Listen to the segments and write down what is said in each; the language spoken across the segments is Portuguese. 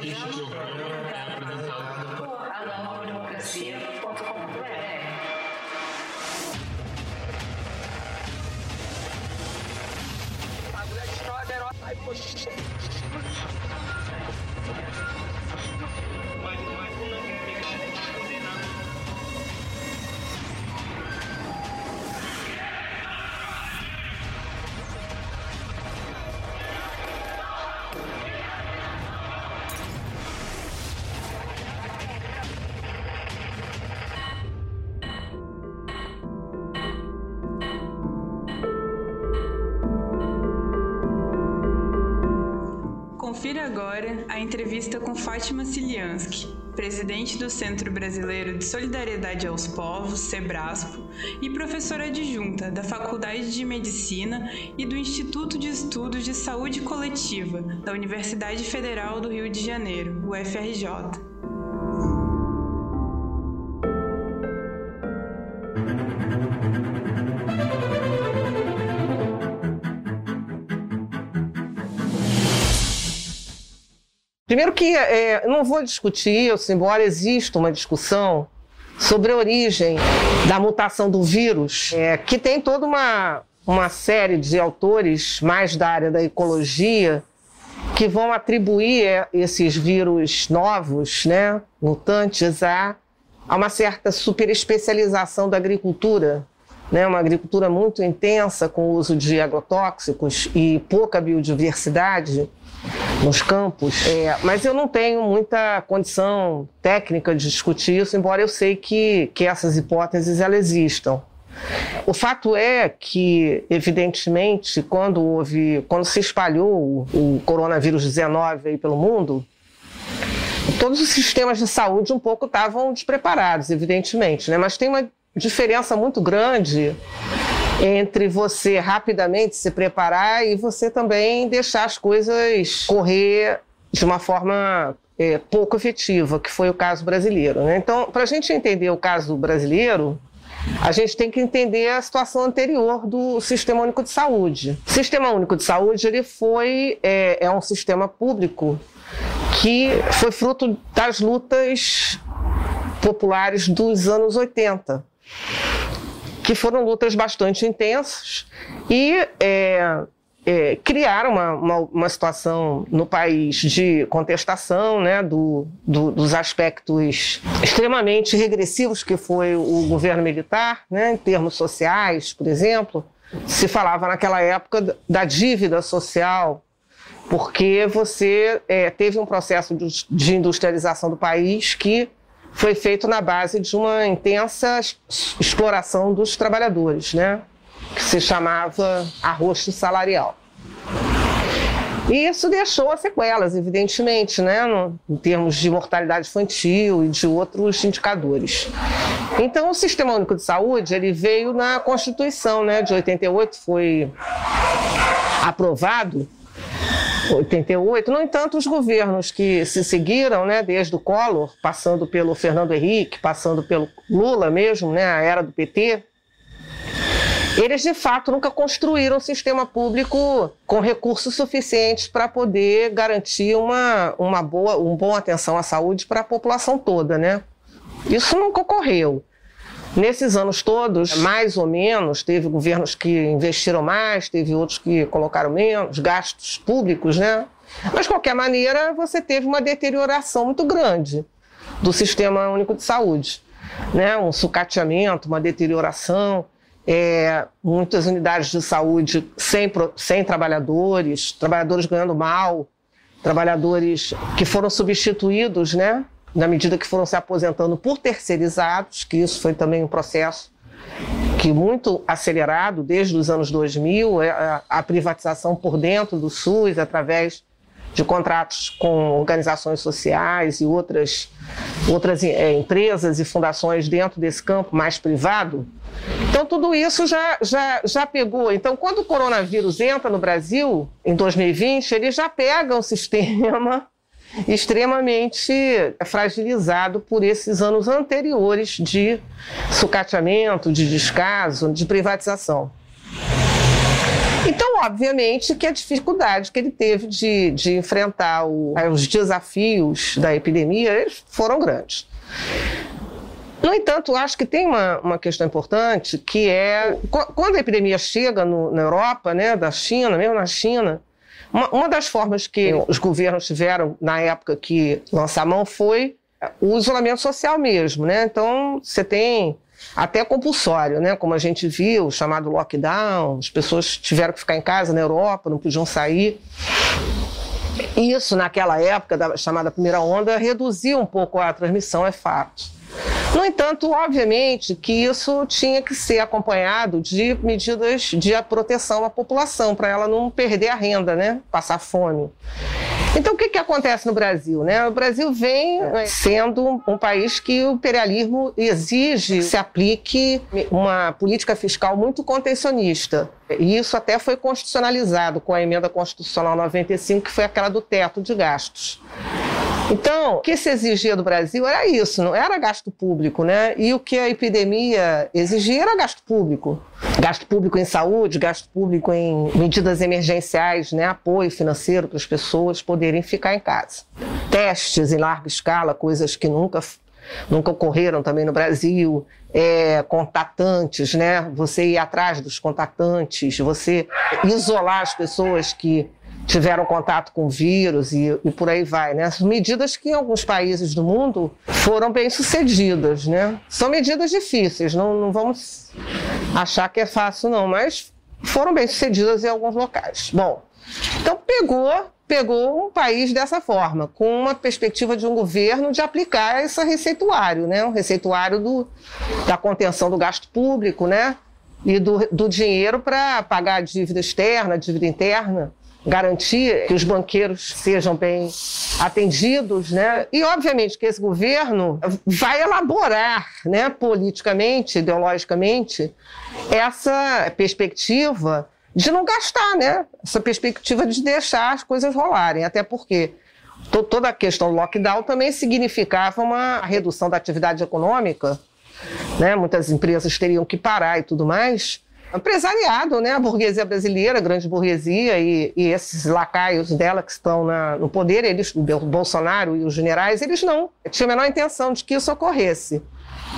Este programa é apresentado por anovademocracia.com.br. Confira entrevista com Fátima Siliansky, presidente do Centro Brasileiro de Solidariedade aos Povos, SEBRASPO, e professora adjunta da Faculdade de Medicina e do Instituto de Estudos de Saúde Coletiva da Universidade Federal do Rio de Janeiro, UFRJ. Primeiro que é, não vou discutir, embora exista uma discussão sobre a origem da mutação do vírus, é, que tem toda uma, uma série de autores mais da área da ecologia que vão atribuir é, esses vírus novos, né, mutantes, a, a uma certa superespecialização da agricultura, né, uma agricultura muito intensa com o uso de agrotóxicos e pouca biodiversidade nos campos. É, mas eu não tenho muita condição técnica de discutir isso, embora eu sei que, que essas hipóteses elas existam. O fato é que, evidentemente, quando houve, quando se espalhou o coronavírus 19 aí pelo mundo, todos os sistemas de saúde um pouco estavam despreparados, evidentemente, né? Mas tem uma diferença muito grande entre você rapidamente se preparar e você também deixar as coisas correr de uma forma é, pouco efetiva, que foi o caso brasileiro. Né? Então, para a gente entender o caso brasileiro, a gente tem que entender a situação anterior do Sistema Único de Saúde. O Sistema Único de Saúde ele foi é, é um sistema público que foi fruto das lutas populares dos anos 80 que foram lutas bastante intensas e é, é, criaram uma, uma, uma, situação no país de contestação né, do, do, dos aspectos extremamente regressivos que foi o governo militar, né, em termos sociais, por exemplo. Se falava naquela época da dívida social, porque você é, teve um processo de, industrialização do país que foi feito na base de uma intensa exploração dos trabalhadores, né? que se chamava arroxo salarial. E isso deixou sequelas, evidentemente, né, no, em termos de mortalidade infantil e de outros indicadores. Então, o Sistema Único de Saúde ele veio na Constituição né, de 88, foi aprovado 88. No entanto, os governos que se seguiram, né, desde o Collor, passando pelo Fernando Henrique, passando pelo Lula mesmo, né, a era do PT, eles de fato nunca construíram um sistema público com recursos suficientes para poder garantir uma, uma boa, uma boa atenção à saúde para a população toda, né? Isso nunca ocorreu. Nesses anos todos, mais ou menos, teve governos que investiram mais, teve outros que colocaram menos, gastos públicos, né? Mas, de qualquer maneira, você teve uma deterioração muito grande do Sistema Único de Saúde. Né? Um sucateamento, uma deterioração, é, muitas unidades de saúde sem, sem trabalhadores, trabalhadores ganhando mal, trabalhadores que foram substituídos né, na medida que foram se aposentando por terceirizados, que isso foi também um processo que muito acelerado desde os anos 2000, é, a privatização por dentro do SUS, através de contratos com organizações sociais e outras, outras é, empresas e fundações dentro desse campo mais privado. Então, tudo isso já, já, já pegou. Então, quando o coronavírus entra no Brasil, em 2020, ele já pega um sistema extremamente fragilizado por esses anos anteriores de sucateamento, de descaso, de privatização. Então, obviamente, que a dificuldade que ele teve de, de enfrentar o, os desafios da epidemia foram grandes. No entanto, acho que tem uma, uma questão importante que é quando a epidemia chega no, na Europa, né, da China, mesmo na China, uma, uma, das formas que os governos tiveram na época que lançar a mão foi o isolamento social mesmo, né? Então você tem até compulsório, né? Como a gente viu, o chamado lockdown, as pessoas tiveram que ficar em casa na Europa, não podiam sair. Isso, naquela época da chamada primeira onda, reduziu um pouco a transmissão, é fato. No entanto, obviamente que isso tinha que ser acompanhado de medidas de proteção à população, para ela não perder a renda, né? passar fome. Então, o que, que acontece no Brasil? Né? O Brasil vem né, sendo um país que o imperialismo exige que se aplique uma política fiscal muito contencionista. E isso até foi constitucionalizado com a emenda constitucional 95, que foi aquela do teto de gastos. Então, o que se exigia do Brasil era isso, não era gasto público, né? E o que a epidemia exigia era gasto público. Gasto público em saúde, gasto público em medidas emergenciais, né? apoio financeiro para as pessoas poderem ficar em casa. Testes em larga escala, coisas que nunca nunca ocorreram também no Brasil, é, contatantes, né? Você ir atrás dos contatantes, você isolar as pessoas que tiveram contato com vírus e, e, por aí vai, né? Medidas que em alguns países do mundo foram bem sucedidas, né? São medidas difíceis, não, não vamos achar que é fácil não, mas foram bem sucedidas em alguns locais. Bom, então pegou pegou um país dessa forma, com uma perspectiva de um governo de aplicar esse receituário, né? Um receituário do, da contenção do gasto público, né? E do, do dinheiro para pagar a dívida externa, a dívida interna garantir que os banqueiros sejam bem atendidos, né? E obviamente que esse governo vai elaborar, né, politicamente, ideologicamente, essa perspectiva de não gastar, né? Essa perspectiva de deixar as coisas rolarem, até porque toda a questão do lockdown também significava uma redução da atividade econômica, né? Muitas empresas teriam que parar e tudo mais empresariado, né? A burguesia brasileira, a grande burguesia e, e esses lacaios dela que estão na, no poder, eles, o Bolsonaro e os generais, eles não tinham a menor intenção de que isso ocorresse.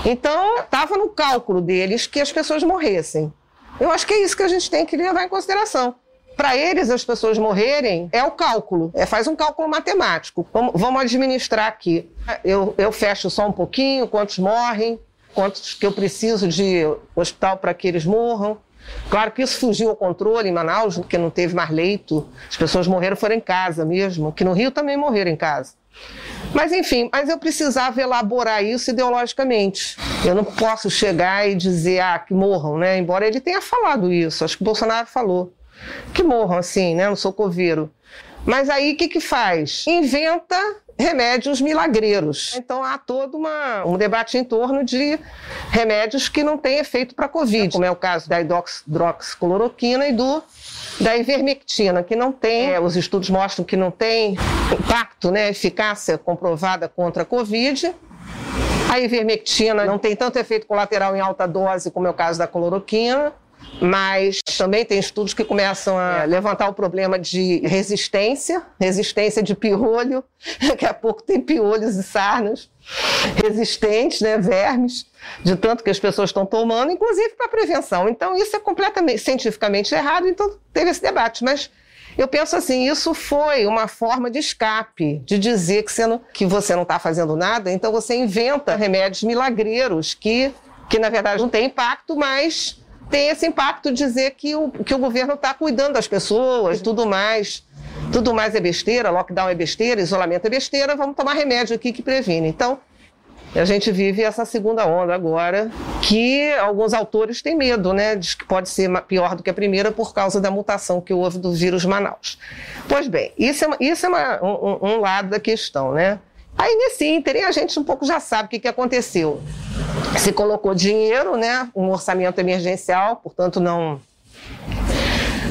Então, estava no cálculo deles que as pessoas morressem. Eu acho que é isso que a gente tem que levar em consideração. Para eles, as pessoas morrerem é o cálculo, é, faz um cálculo matemático. Vamos, vamos administrar aqui. Eu, eu fecho só um pouquinho, quantos morrem, quantos que eu preciso de hospital para que eles morram. Claro que isso fugiu ao controle em Manaus, porque não teve mais leito. As pessoas morreram foram em casa mesmo, que no Rio também morreram em casa. Mas enfim, mas eu precisava elaborar isso ideologicamente. Eu não posso chegar e dizer ah, que morram, né? Embora ele tenha falado isso, acho que o Bolsonaro falou. Que morram assim, né? No socoveiro. Mas aí o que, que faz? Inventa remédios milagreiros. Então há todo uma, um debate em torno de remédios que não têm efeito para a Covid, como é o caso da hidroxicloroquina e do da ivermectina, que não tem, é, os estudos mostram que não tem impacto, né, eficácia comprovada contra a Covid. A ivermectina não tem tanto efeito colateral em alta dose como é o caso da cloroquina mas também tem estudos que começam a levantar o problema de resistência, resistência de piolho, daqui a pouco tem piolhos e sarnas resistentes, né, vermes, de tanto que as pessoas estão tomando, inclusive para prevenção. Então isso é completamente cientificamente errado, então teve esse debate, mas eu penso assim, isso foi uma forma de escape, de dizer que você não, que você não está fazendo nada, então você inventa remédios milagreiros que, que na verdade não têm impacto, mas tem esse impacto de dizer que o, que o governo está cuidando das pessoas tudo mais. Tudo mais é besteira, lockdown é besteira, isolamento é besteira, vamos tomar remédio aqui que previne. Então, a gente vive essa segunda onda agora, que alguns autores têm medo, né? Diz que pode ser pior do que a primeira por causa da mutação que houve do vírus Manaus. Pois bem, isso é, isso é uma, um, um, lado da questão, né? Aí nesse ínterim a gente um pouco já sabe o que, que aconteceu se colocou dinheiro, né, um orçamento emergencial, portanto não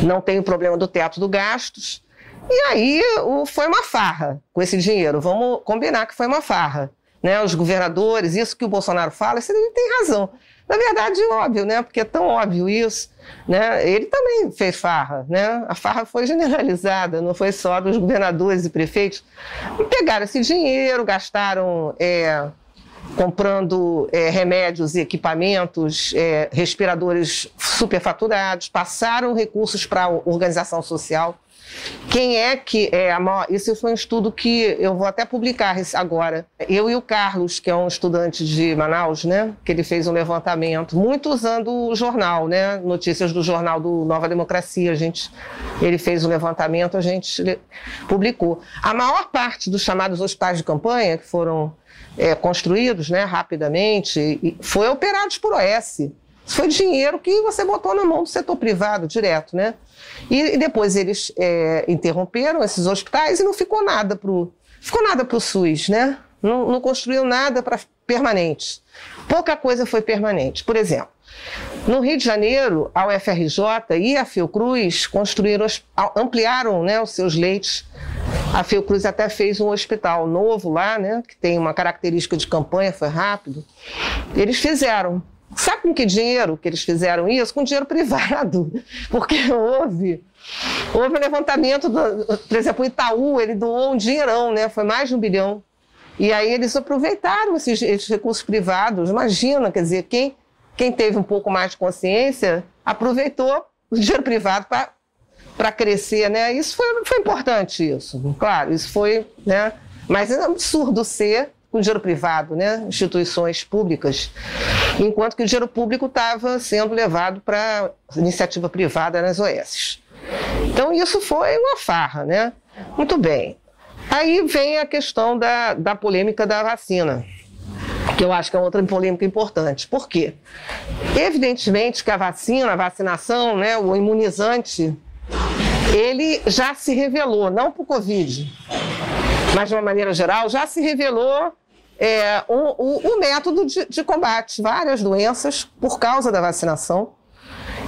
não tem o problema do teto do gastos. E aí o, foi uma farra com esse dinheiro. Vamos combinar que foi uma farra. Né? Os governadores, isso que o Bolsonaro fala, isso ele tem razão. Na verdade, óbvio, né? Porque é tão óbvio isso. Né? Ele também fez farra, né? A farra foi generalizada, não foi só dos governadores e prefeitos. Pegaram esse dinheiro, gastaram é, comprando é, remédios e equipamentos, é, respiradores superfaturados, passaram recursos para a organização social. Quem é que é a maior. Esse foi um estudo que eu vou até publicar agora. Eu e o Carlos, que é um estudante de Manaus, né? Que ele fez um levantamento, muito usando o jornal, né? Notícias do jornal do Nova Democracia. A gente, ele fez um levantamento, a gente publicou. A maior parte dos chamados hospitais de campanha, que foram é, construídos né, rapidamente, foi operados por OS. Foi dinheiro que você botou na mão do setor privado direto, né? E, e depois eles é, interromperam esses hospitais e não ficou nada para o ficou nada para o SUS, né? Não, não construiu nada para permanente. Pouca coisa foi permanente. Por exemplo, no Rio de Janeiro, a UFRJ e a Fiocruz construíram, ampliaram né, os seus leitos. A Fiocruz até fez um hospital novo lá, né, que tem uma característica de campanha, foi rápido. Eles fizeram. Sabe com que dinheiro que eles fizeram isso? Com dinheiro privado, porque houve houve um levantamento, do, por exemplo, o Itaú, ele doou um dinheirão, né? Foi mais de um bilhão. E aí eles aproveitaram esses, esses recursos privados. Imagina, quer dizer, quem, quem teve um pouco mais de consciência aproveitou o dinheiro privado para crescer, né? Isso foi, foi importante, isso. Claro, isso foi, né? Mas é absurdo ser com dinheiro privado, né? instituições públicas, enquanto que o dinheiro público estava sendo levado para iniciativa privada nas OS. Então isso foi uma farra, né? Muito bem. Aí vem a questão da, da polêmica da vacina, que eu acho que é outra polêmica importante. Por quê? Evidentemente que a vacina, a vacinação, né, o imunizante, ele já se revelou, não para o Covid, mas de uma maneira geral, já se revelou é, método de, de combate. Várias doenças, por causa da vacinação,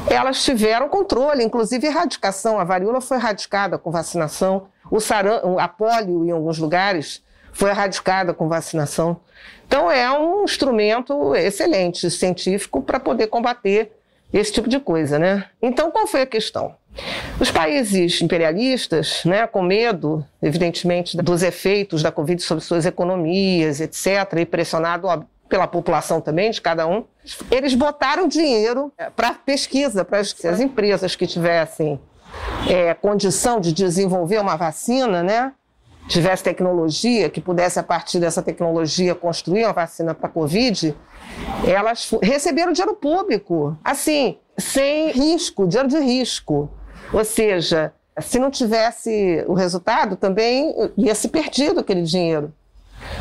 elas tiveram controle, inclusive erradicação. A varíola foi erradicada com vacinação, o saram, a polio, em alguns lugares, foi erradicada com vacinação. Então, é um instrumento excelente, científico, para poder combater esse tipo de coisa, né? Então, qual foi a questão? Os países imperialistas, né, com medo, evidentemente, dos efeitos da Covid sobre suas economias, etc., e pressionado pela população também, de cada um, eles botaram dinheiro é, para pesquisa, para as empresas que tivessem é, condição de desenvolver uma vacina, né, tivesse tecnologia, que pudesse, a partir dessa tecnologia, construir uma vacina para a Covid, elas receberam dinheiro público, assim, sem risco, dinheiro de risco. Ou seja, se não tivesse o resultado, também ia se perdido aquele dinheiro,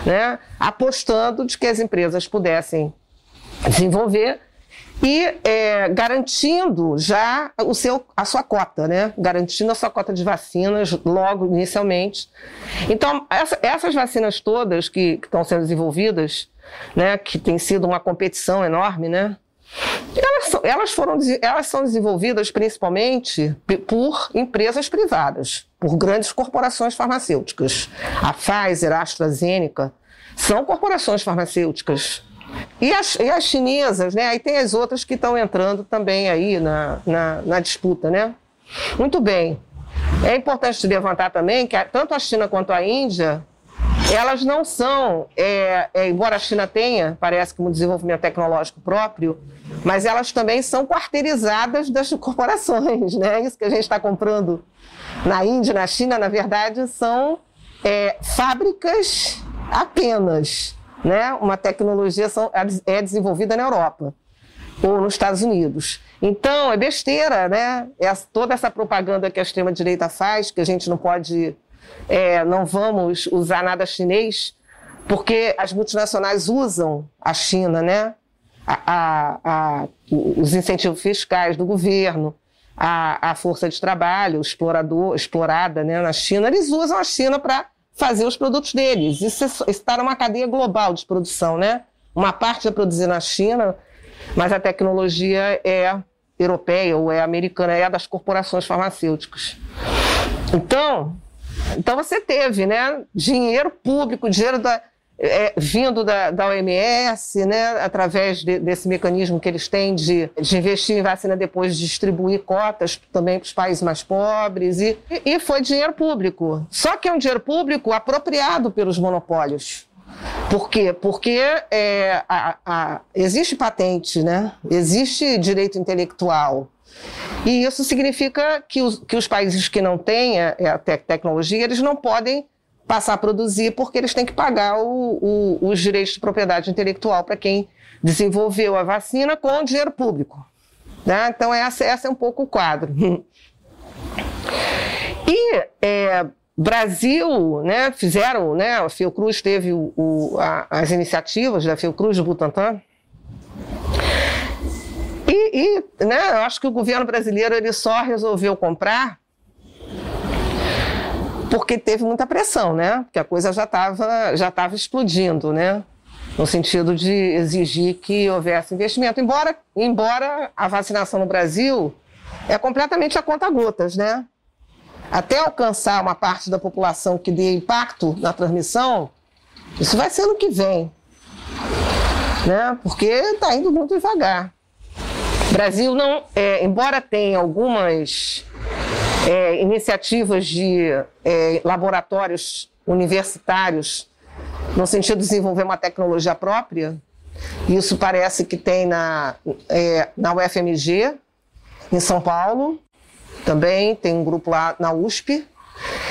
né? apostando de que as empresas pudessem desenvolver e é, garantindo já o seu, a sua cota, né? garantindo a sua cota de vacinas logo inicialmente. Então, essa, essas vacinas todas que, que estão sendo desenvolvidas, né, que tem sido uma competição enorme, né, elas, elas, foram, elas são desenvolvidas principalmente por empresas privadas, por grandes corporações farmacêuticas. A Pfizer, a AstraZeneca, são corporações farmacêuticas. E as, e as chinesas, né? Aí tem as outras que estão entrando também aí na, na, na disputa, né? Muito bem. É importante levantar também que tanto a China quanto a Índia elas não são, é, é, embora a China tenha, parece que um desenvolvimento tecnológico próprio, mas elas também são quarteirizadas das corporações, né? Isso que a gente está comprando na Índia, na China, na verdade, são é, fábricas apenas, né? Uma tecnologia são, é desenvolvida na Europa ou nos Estados Unidos. Então, é besteira, né? É toda essa propaganda que a extrema-direita faz, que a gente não pode é, não vamos usar nada chinês, porque as multinacionais usam a China, né? A, a, a, os incentivos fiscais do governo, a, força de trabalho explorador, explorada né, na China, eles usam a China para fazer os produtos deles. Isso está numa cadeia global de produção, né? Uma parte é produzida na China, mas a tecnologia é europeia ou é americana, é das corporações farmacêuticas. Então, então você teve, né, dinheiro público, dinheiro da, é, vindo da, da, OMS, né, através de, desse mecanismo que eles têm de, de, investir em vacina depois de distribuir cotas também para os países mais pobres, e, e foi dinheiro público. Só que é um dinheiro público apropriado pelos monopólios. Por quê? Porque é, a, a, existe patente, né? existe direito intelectual. E isso significa que os, que os países que não têm a, a tecnologia, eles não podem passar a produzir porque eles têm que pagar o, o, os direitos de propriedade intelectual para quem desenvolveu a vacina com dinheiro público. Né? Então, essa, essa é um pouco o quadro. E é, Brasil, né, fizeram, né, a Fiocruz teve o, o, a, as iniciativas da Fiocruz do Butantan. E, e né, eu acho que o governo brasileiro ele só resolveu comprar porque teve muita pressão, né? Porque a coisa já estava já tava explodindo, né? No sentido de exigir que houvesse investimento. Embora, embora a vacinação no Brasil é completamente a conta gotas, né? Até alcançar uma parte da população que dê impacto na transmissão, isso vai ser no que vem, né? Porque está indo muito devagar. O Brasil não, é, embora tenha algumas é, iniciativas de é, laboratórios universitários, no sentido de desenvolver uma tecnologia própria. Isso parece que tem na, é, na UFMG, em São Paulo, também tem um grupo lá na USP.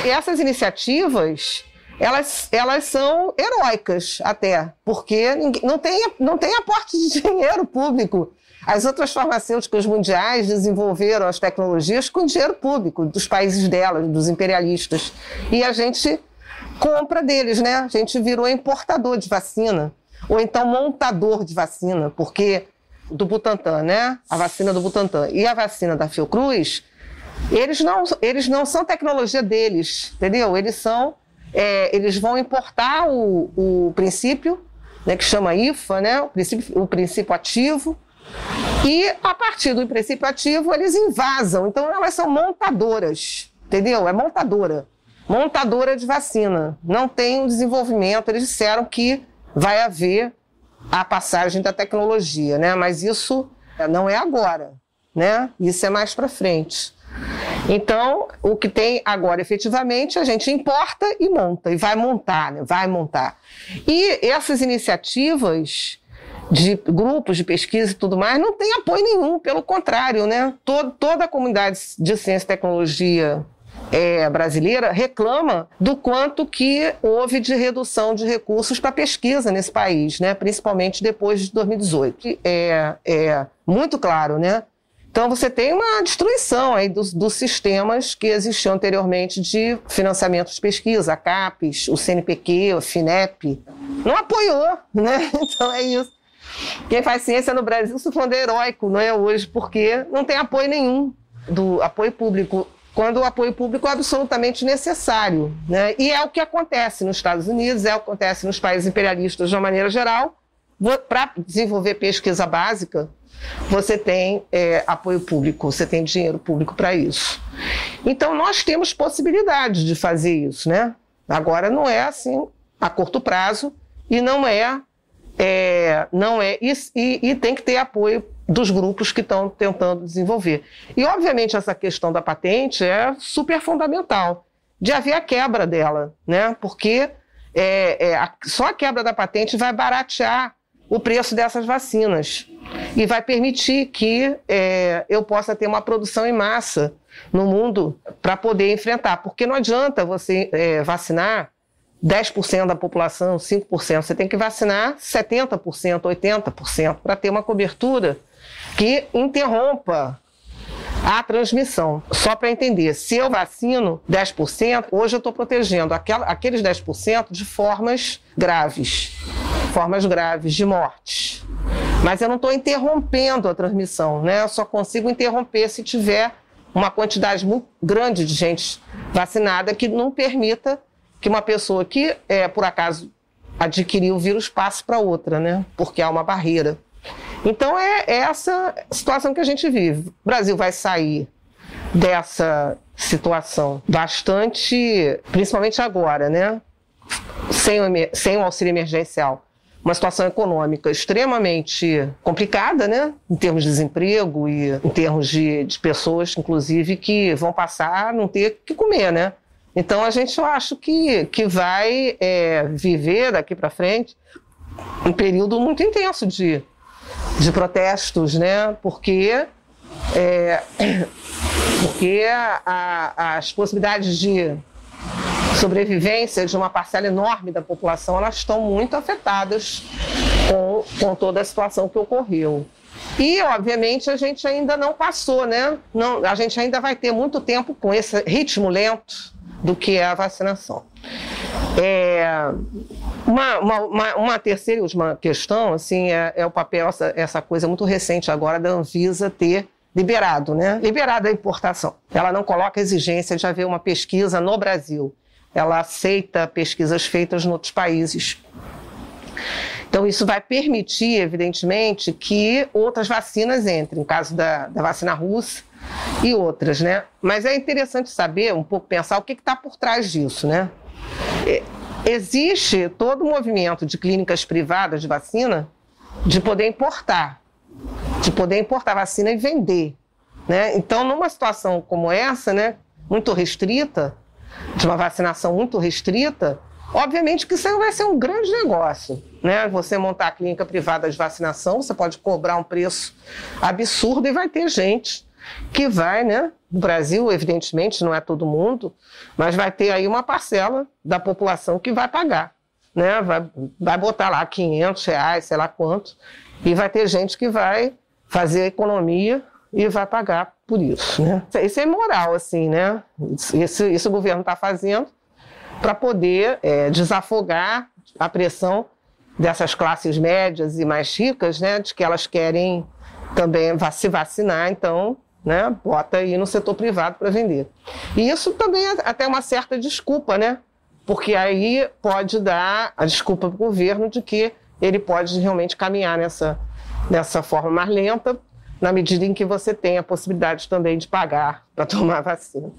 E essas iniciativas, elas, elas são heróicas até, porque não tem, não tem aporte de dinheiro público as outras farmacêuticas mundiais desenvolveram as tecnologias com dinheiro público dos países delas, dos imperialistas. E a gente compra deles, né? A gente virou importador de vacina, ou então montador de vacina, porque do Butantan, né? A vacina do Butantan e a vacina da Fiocruz, eles não, eles não são tecnologia deles, entendeu? Eles são, é, eles vão importar o, o princípio, né, que chama IFA, né? O princípio, o princípio ativo, e a partir do princípio ativo, eles invasam. Então, elas são montadoras, entendeu? É montadora. Montadora de vacina. Não tem o um desenvolvimento. Eles disseram que vai haver a passagem da tecnologia, né? Mas isso não é agora, né? Isso é mais para frente. Então, o que tem agora efetivamente, a gente importa e monta, e vai montar, né? vai montar. E essas iniciativas, de grupos de pesquisa e tudo mais, não tem apoio nenhum, pelo contrário, né? Todo, toda a comunidade de ciência e tecnologia é, brasileira reclama do quanto que houve de redução de recursos para pesquisa nesse país, né? principalmente depois de 2018. É, é muito claro, né? Então você tem uma destruição aí dos, dos, sistemas que existiam anteriormente de financiamento de pesquisa, a CAPES, o CNPq, o FINEP. Não apoiou, né? Então é isso. Quem faz ciência no Brasil se falando heróico, não é hoje, porque não tem apoio nenhum do apoio público, quando o apoio público é absolutamente necessário. Né? E é o que acontece nos Estados Unidos, é o que acontece nos países imperialistas de uma maneira geral. Para desenvolver pesquisa básica, você tem é, apoio público, você tem dinheiro público para isso. Então, nós temos possibilidade de fazer isso, né? Agora, não é assim a curto prazo e não é é, não é e, e, e, tem que ter apoio dos grupos que estão tentando desenvolver. E, obviamente, essa questão da patente é super fundamental, de haver a quebra dela, né? porque é, é, a, só a quebra da patente vai baratear o preço dessas vacinas e vai permitir que é, eu possa ter uma produção em massa no mundo para poder enfrentar, porque não adianta você é, vacinar 10% da população, 5%. Você tem que vacinar 70%, 80% para ter uma cobertura que interrompa a transmissão. Só para entender, se eu vacino 10%, hoje eu estou protegendo aquela, aqueles 10% de formas graves, formas graves de morte. Mas eu não estou interrompendo a transmissão, né? Eu só consigo interromper se tiver uma quantidade muito grande de gente vacinada que não permita que uma pessoa que, é, por acaso, adquiriu o vírus passe para outra, né? Porque há uma barreira. Então é, é essa situação que a gente vive. O Brasil vai sair dessa situação bastante, principalmente agora, né? sem o, sem o auxílio emergencial, uma situação econômica extremamente complicada, né? Em termos de desemprego e em termos de, de pessoas, inclusive, que vão passar a não ter que comer, né? Então a gente eu acho que, que vai é, viver daqui para frente um período muito intenso de, de protestos, né? Porque, é, porque a, a, as possibilidades de sobrevivência de uma parcela enorme da população elas estão muito afetadas com, com toda a situação que ocorreu. E, obviamente, a gente ainda não passou, né? Não, a gente ainda vai ter muito tempo com esse ritmo lento do que é a vacinação. É, uma, uma, uma, terceira e última questão assim, é, é o papel, essa, essa, coisa muito recente agora da Anvisa ter liberado, né? Liberado a importação. Ela não coloca exigência de haver uma pesquisa no Brasil. Ela aceita pesquisas feitas em outros países. Então, isso vai permitir, evidentemente, que outras vacinas entrem, no caso da, da vacina russa e outras, né? Mas é interessante saber, um pouco pensar o que está por trás disso, né? É, existe todo um movimento de clínicas privadas de vacina de poder importar, de poder importar vacina e vender, né? Então, numa situação como essa, né, muito restrita, de uma vacinação muito restrita, obviamente que isso vai ser um grande negócio. Né? Você montar a clínica privada de vacinação, você pode cobrar um preço absurdo e vai ter gente que vai, né? No Brasil, evidentemente, não é todo mundo, mas vai ter aí uma parcela da população que vai pagar, né? Vai, vai botar lá 500 reais, sei lá quanto, e vai ter gente que vai fazer economia e vai pagar por isso, né? Isso é imoral, assim, né? Isso, isso o governo está fazendo para poder é, desafogar a pressão dessas classes médias e mais ricas, né? De que elas querem também se vacinar, então né? Bota aí no setor privado para vender. E isso também é até uma certa desculpa, né? Porque aí pode dar a desculpa para o governo de que ele pode realmente caminhar nessa, nessa forma mais lenta, na medida em que você tem a possibilidade também de pagar para tomar vacina.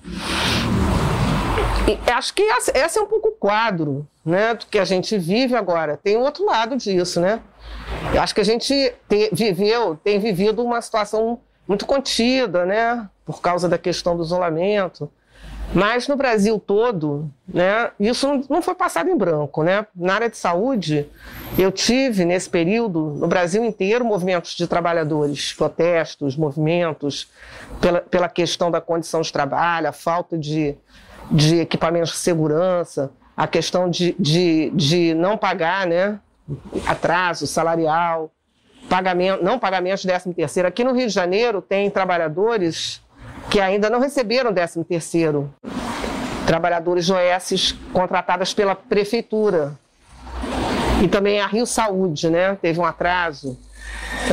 E acho que esse é um pouco o quadro né, do que a gente vive agora. Tem outro lado disso, né? Eu acho que a gente te, viveu, tem vivido uma situação muito contida, né, por causa da questão do isolamento. Mas no Brasil todo, né, isso não foi passado em branco. Né? Na área de saúde, eu tive nesse período, no Brasil inteiro, movimentos de trabalhadores, protestos, movimentos pela, pela questão da condição de trabalho, a falta de, de equipamentos de segurança, a questão de, de, de não pagar né, atraso salarial pagamento, não pagamento de 13 terceiro. Aqui no Rio de Janeiro tem trabalhadores que ainda não receberam 13 terceiro. Trabalhadores OS contratadas pela prefeitura. E também a Rio Saúde, né? Teve um atraso.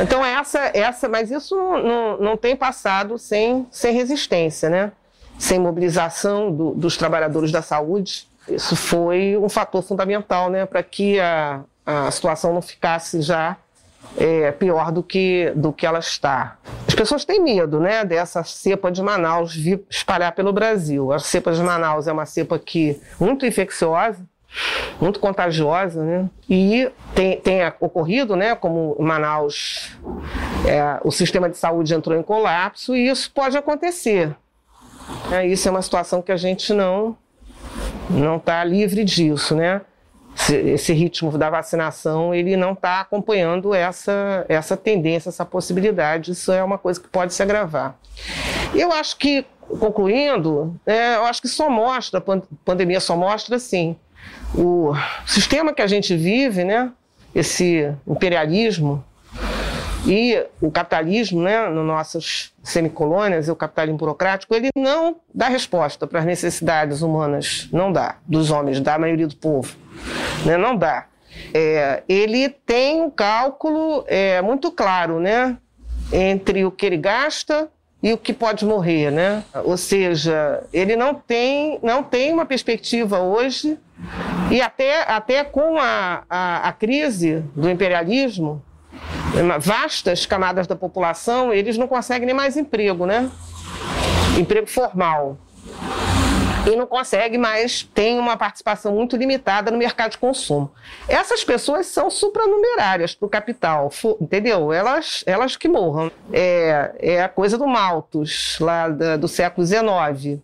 Então essa, essa, mas isso não, não tem passado sem, sem resistência, né? Sem mobilização do, dos trabalhadores da saúde. Isso foi um fator fundamental, né? Para que a, a situação não ficasse já é, pior do que, do que ela está. As pessoas têm medo né, dessa cepa de Manaus vir espalhar pelo Brasil. A cepa de Manaus é uma cepa que muito infecciosa, muito contagiosa, né? E tem, tem ocorrido, né? Como Manaus, é, o sistema de saúde entrou em colapso e isso pode acontecer. É, isso é uma situação que a gente não não está livre disso, né? Esse ritmo da vacinação ele não está acompanhando essa, essa tendência, essa possibilidade. Isso é uma coisa que pode se agravar. Eu acho que, concluindo, é, eu acho que só mostra, a pandemia só mostra, assim, o sistema que a gente vive, né, esse imperialismo e o capitalismo, né, nas nossas semicolônias, o capitalismo burocrático, ele não dá resposta para as necessidades humanas, não dá, dos homens, da maioria do povo. Né? Não dá. É, ele tem um cálculo é, muito claro, né? Entre o que ele gasta e o que pode morrer, né? Ou seja, ele não tem, não tem uma perspectiva hoje e até, até com a, a, a crise do imperialismo, vastas camadas da população, eles não conseguem nem mais emprego, né? Emprego formal. E não consegue mais, tem uma participação muito limitada no mercado de consumo. Essas pessoas são supranumerárias para o capital, entendeu? Elas, elas que morram. É, é a coisa do Malthus, lá da, do século XIX.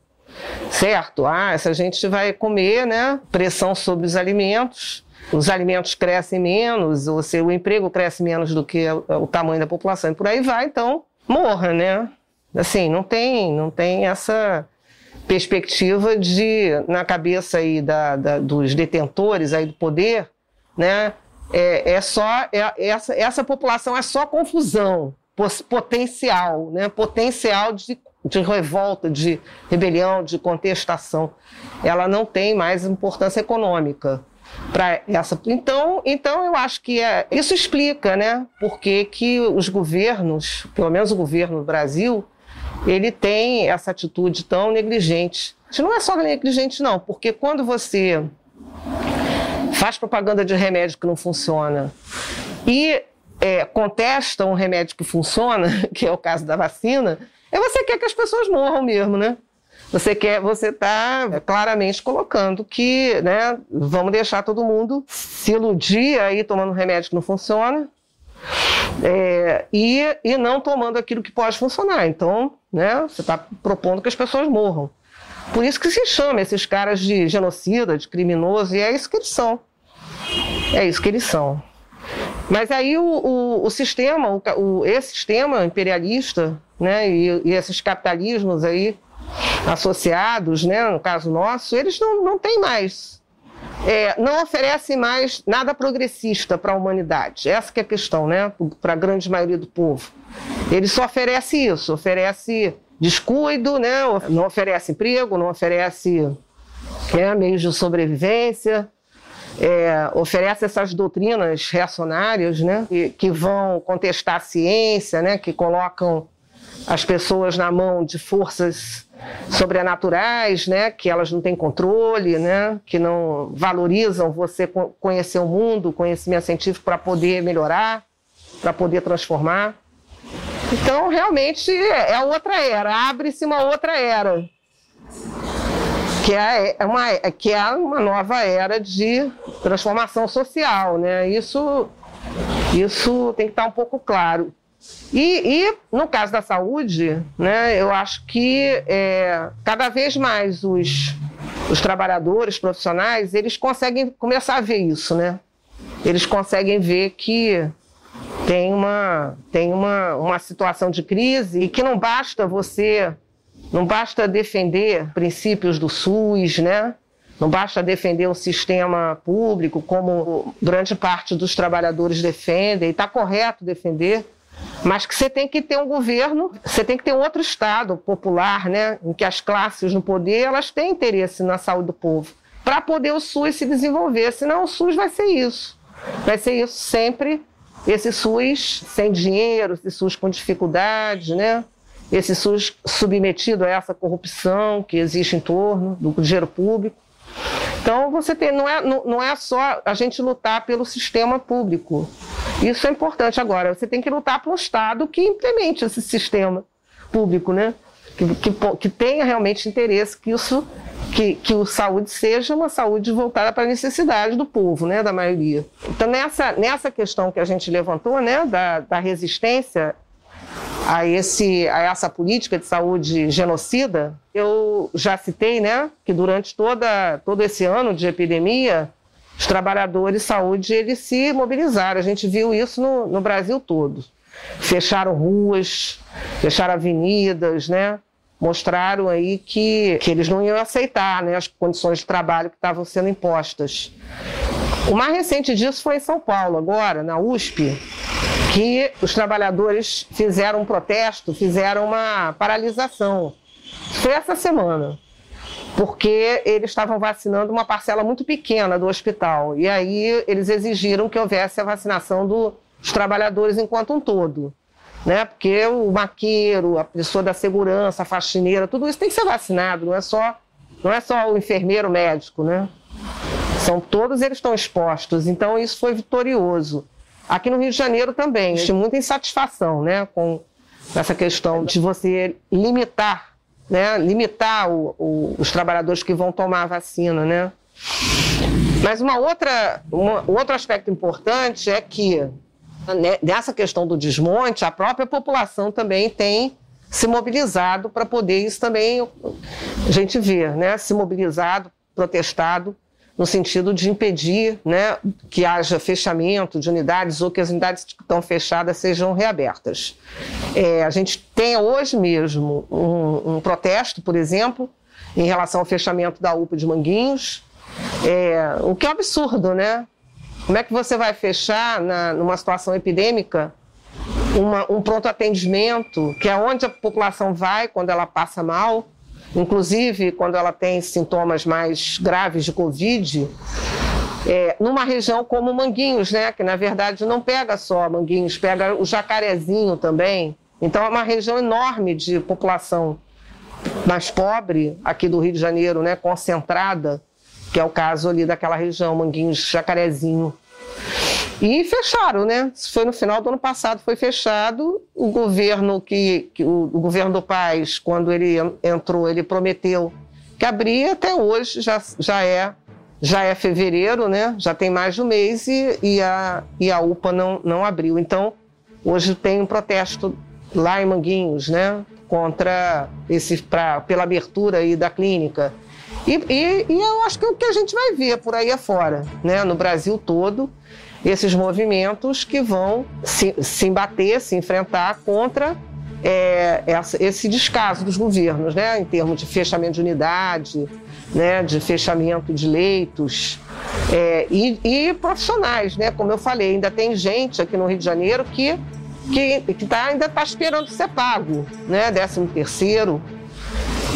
Certo? Ah, essa gente vai comer, né? Pressão sobre os alimentos, os alimentos crescem menos, ou seja, o emprego cresce menos do que o tamanho da população e por aí vai, então morra, né? Assim, não tem, não tem essa perspectiva de, na cabeça aí da, da dos detentores aí do poder, né? É, é só, é, essa, essa população é só confusão potencial, né? Potencial de, de revolta, de rebelião, de contestação. Ela não tem mais importância econômica para essa. Então, então eu acho que é, isso explica, né? Por que, que os governos, pelo menos o governo do Brasil, ele tem essa atitude tão negligente. Não é só negligente, não, porque quando você faz propaganda de remédio que não funciona e é, contesta um remédio que funciona, que é o caso da vacina, é você quer que as pessoas morram mesmo, né? Você quer, você está claramente colocando que, né, vamos deixar todo mundo se iludir aí tomando um remédio que não funciona é, e, e não tomando aquilo que pode funcionar. Então, né, você está propondo que as pessoas morram. Por isso que se chama esses caras de genocida, de criminoso, e é isso que eles são. É isso que eles são. Mas aí o, o, o sistema, o, o, esse sistema imperialista, né, e, e esses capitalismos aí associados, né, no caso nosso, eles não, não têm mais, é, não oferecem mais nada progressista para a humanidade. Essa é a questão, né, para a grande maioria do povo. Ele só oferece isso, oferece descuido, né, não oferece emprego, não oferece é, meios de sobrevivência, é, oferece essas doutrinas reacionárias, né, que, que, vão contestar a ciência, né, que colocam as pessoas na mão de forças sobrenaturais, né, que elas não têm controle, né, que não valorizam você conhecer o mundo, conhecimento científico para poder melhorar, para poder transformar. Então, realmente é outra era, abre-se uma outra era, que é, é uma, que é uma nova era de transformação social, né? Isso, isso tem que estar um pouco claro. E, e, no caso da saúde, né, eu acho que é, cada vez mais os, os trabalhadores profissionais eles conseguem começar a ver isso, né? Eles conseguem ver que tem uma, tem uma, uma situação de crise e que não basta você, não basta defender princípios do SUS, né? Não basta defender um sistema público como grande parte dos trabalhadores defendem, e está correto defender, mas que você tem que ter um governo, você tem que ter um outro Estado popular, né, em que as classes no poder elas têm interesse na saúde do povo, para poder o SUS se desenvolver. Senão o SUS vai ser isso. Vai ser isso sempre, esse SUS sem dinheiro, esse SUS com dificuldades, né? esse SUS submetido a essa corrupção que existe em torno do dinheiro público. Então, você tem, não, é, não, não é só a gente lutar pelo sistema público. Isso é importante. Agora, você tem que lutar para um Estado que implemente esse sistema público, né? Que, que, que tenha realmente interesse que isso que, que o saúde seja uma saúde voltada para a necessidade do povo, né, da maioria. Então, nessa, nessa questão que a gente levantou, né, da, da resistência, a, esse, a essa política de saúde genocida, eu já citei né, que durante toda, todo esse ano de epidemia, os trabalhadores de saúde eles se mobilizaram. A gente viu isso no, no Brasil todo. Fecharam ruas, fecharam avenidas, né? mostraram aí que, que eles não iam aceitar né, as condições de trabalho que estavam sendo impostas. O mais recente disso foi em São Paulo, agora, na USP, que os trabalhadores fizeram um protesto, fizeram uma paralisação. Foi essa semana, porque eles estavam vacinando uma parcela muito pequena do hospital. E aí eles exigiram que houvesse a vacinação do, dos trabalhadores enquanto um todo. Né? Porque o maqueiro, a pessoa da segurança, a faxineira, tudo isso tem que ser vacinado, não é só, não é só o enfermeiro médico, né? São todos eles estão expostos, então isso foi vitorioso. Aqui no Rio de Janeiro também, existe muita insatisfação né, com essa questão de você limitar né, limitar o, o, os trabalhadores que vão tomar a vacina, né? Mas uma outra, uma, outro aspecto importante é que né, nessa questão do desmonte, a própria população também tem se mobilizado para poder isso também a gente ver, né? Se mobilizado, protestado no sentido de impedir né, que haja fechamento de unidades ou que as unidades que estão fechadas sejam reabertas. É, a gente tem hoje mesmo um, um, protesto, por exemplo, em relação ao fechamento da UPA de Manguinhos, é, o que é um absurdo, né? Como é que você vai fechar na, numa situação epidêmica uma, um pronto atendimento, que é onde a população vai quando ela passa mal, inclusive quando ela tem sintomas mais graves de Covid, é, numa região como Manguinhos, né, que na verdade não pega só Manguinhos, pega o Jacarezinho também. Então é uma região enorme de população mais pobre aqui do Rio de Janeiro, né, concentrada, que é o caso ali daquela região, Manguinhos, Jacarezinho. E fecharam, né? Foi no final do ano passado, foi fechado. O governo que, que o, o, governo do Paz, quando ele entrou, ele prometeu que abria até hoje, já, já é já é fevereiro, né? Já tem mais de um mês e, e, a, e a UPA não, não abriu. Então, hoje tem um protesto lá em Manguinhos, né? Contra esse, pra, pela abertura aí da clínica. E, e, e eu acho que é o que a gente vai ver por aí afora, né? No Brasil todo esses movimentos que vão se, se embater, se enfrentar contra é, esse descaso dos governos, né, em termos de fechamento de unidade, né, de fechamento de leitos é, e, e, profissionais, né, como eu falei, ainda tem gente aqui no Rio de Janeiro que que, que tá, ainda está esperando ser pago, né, décimo terceiro,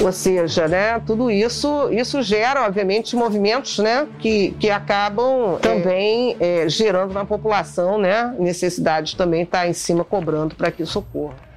ou seja, né, tudo isso, isso gera, obviamente, movimentos né, que, que acabam também é, gerando na população né, necessidade de também estar tá em cima cobrando para que isso ocorra.